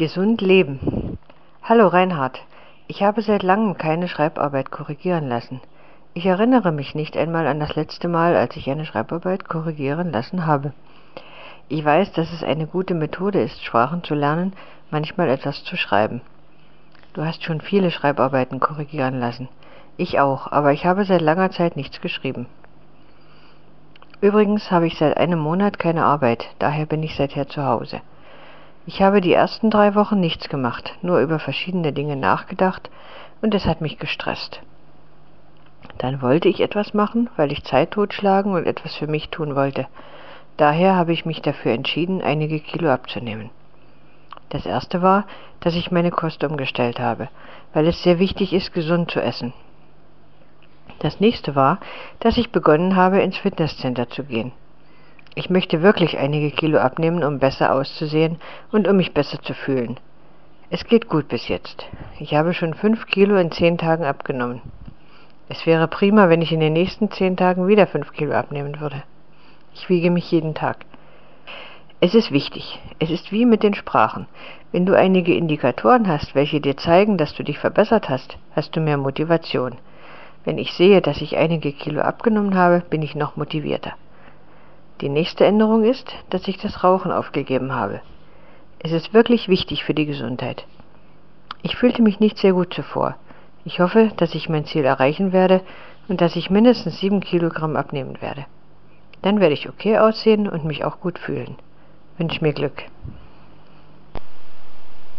Gesund leben. Hallo Reinhard. Ich habe seit langem keine Schreibarbeit korrigieren lassen. Ich erinnere mich nicht einmal an das letzte Mal, als ich eine Schreibarbeit korrigieren lassen habe. Ich weiß, dass es eine gute Methode ist, Sprachen zu lernen, manchmal etwas zu schreiben. Du hast schon viele Schreibarbeiten korrigieren lassen. Ich auch, aber ich habe seit langer Zeit nichts geschrieben. Übrigens habe ich seit einem Monat keine Arbeit, daher bin ich seither zu Hause. Ich habe die ersten drei Wochen nichts gemacht, nur über verschiedene Dinge nachgedacht und es hat mich gestresst. Dann wollte ich etwas machen, weil ich Zeit totschlagen und etwas für mich tun wollte. Daher habe ich mich dafür entschieden, einige Kilo abzunehmen. Das erste war, dass ich meine Kost umgestellt habe, weil es sehr wichtig ist, gesund zu essen. Das nächste war, dass ich begonnen habe, ins Fitnesscenter zu gehen. Ich möchte wirklich einige Kilo abnehmen, um besser auszusehen und um mich besser zu fühlen. Es geht gut bis jetzt. Ich habe schon fünf Kilo in zehn Tagen abgenommen. Es wäre prima, wenn ich in den nächsten zehn Tagen wieder fünf Kilo abnehmen würde. Ich wiege mich jeden Tag. Es ist wichtig. Es ist wie mit den Sprachen. Wenn du einige Indikatoren hast, welche dir zeigen, dass du dich verbessert hast, hast du mehr Motivation. Wenn ich sehe, dass ich einige Kilo abgenommen habe, bin ich noch motivierter. Die nächste Änderung ist, dass ich das Rauchen aufgegeben habe. Es ist wirklich wichtig für die Gesundheit. Ich fühlte mich nicht sehr gut zuvor. Ich hoffe, dass ich mein Ziel erreichen werde und dass ich mindestens sieben Kilogramm abnehmen werde. Dann werde ich okay aussehen und mich auch gut fühlen. Wünsch mir Glück.